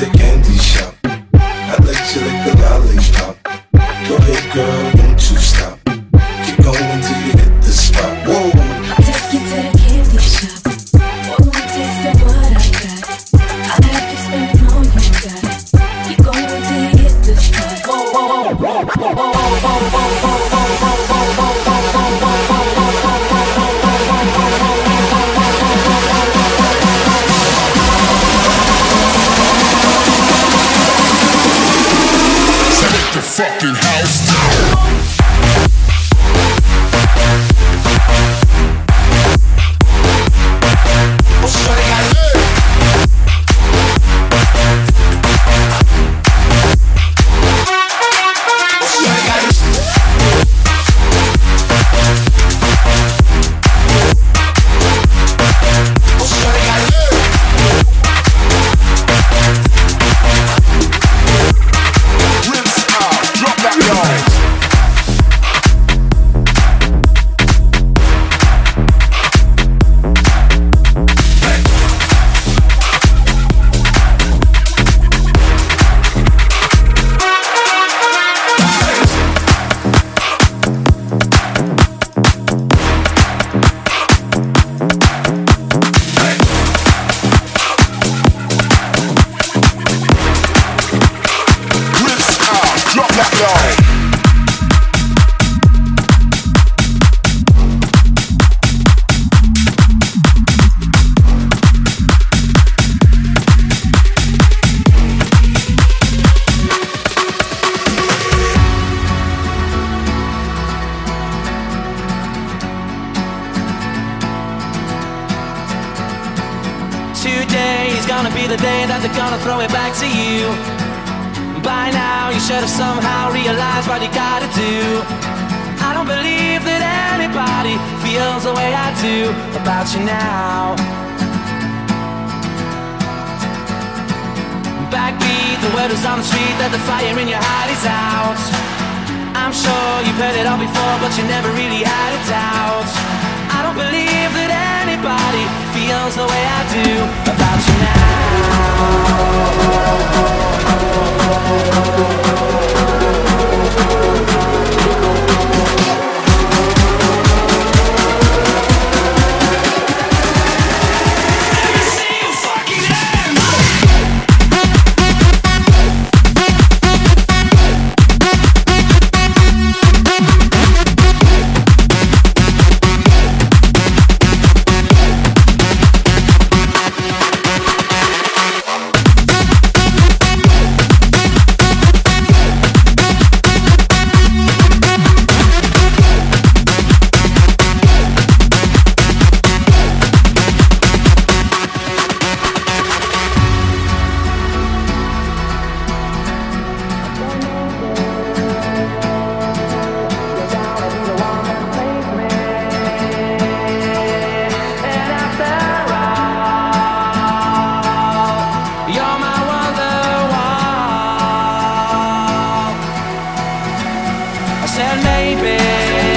the candy shop. baby.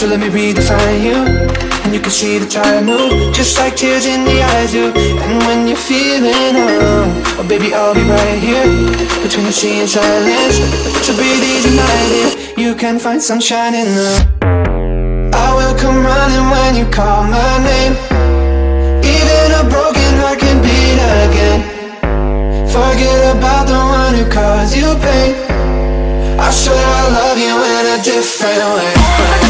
So let me redefine you. And you can see the tide move, just like tears in the eyes do. And when you're feeling alone, oh baby, I'll be right here between the sea and silence. So breathe easy, dear. You can find sunshine in the I will come running when you call my name Even a broken heart can beat again Forget about the one who caused you pain I swear I love you in a different way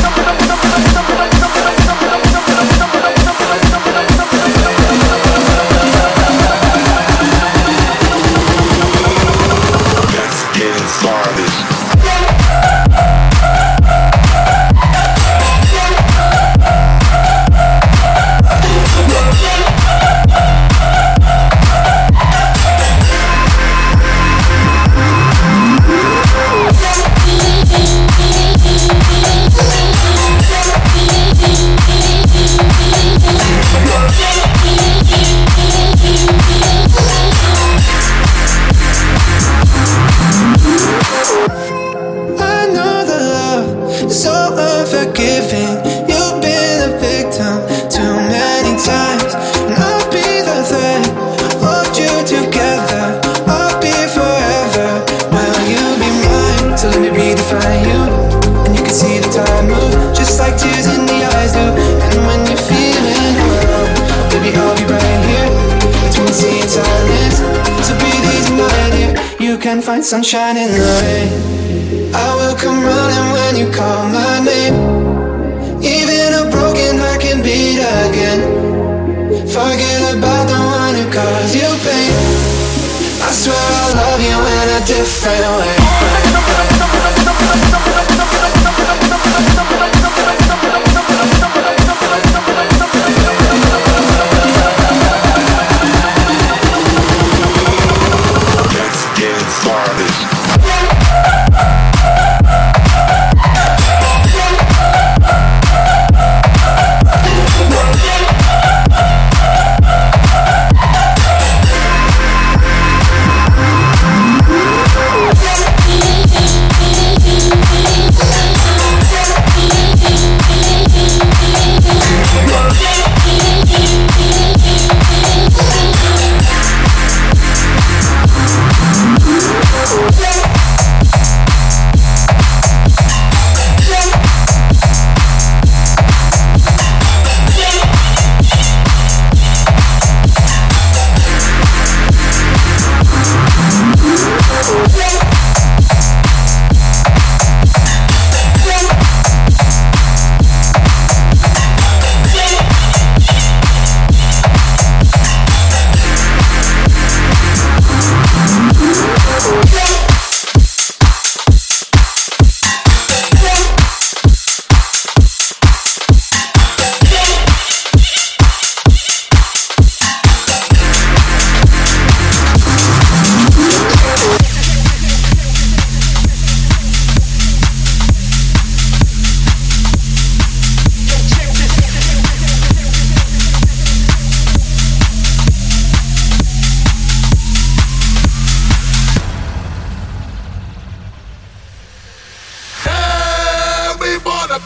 find sunshine in the rain. I will come running when you call my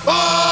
Apart!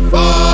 fora.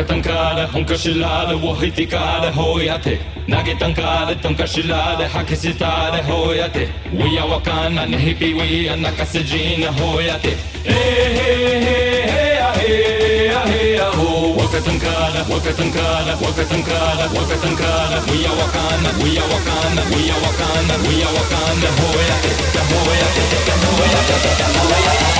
若たんから本かしらでを引きからほうやって投げたんからとんかしらで吐き捨てたでほうやって We are わかんなねひび We are 泣かせじなほうやってえへへへやへやへやほう若たんから若たんから若たんから若たんから We are わかんな We are わかんな We are わかんな We are わかんなほうやってほうやってほうやってほうやって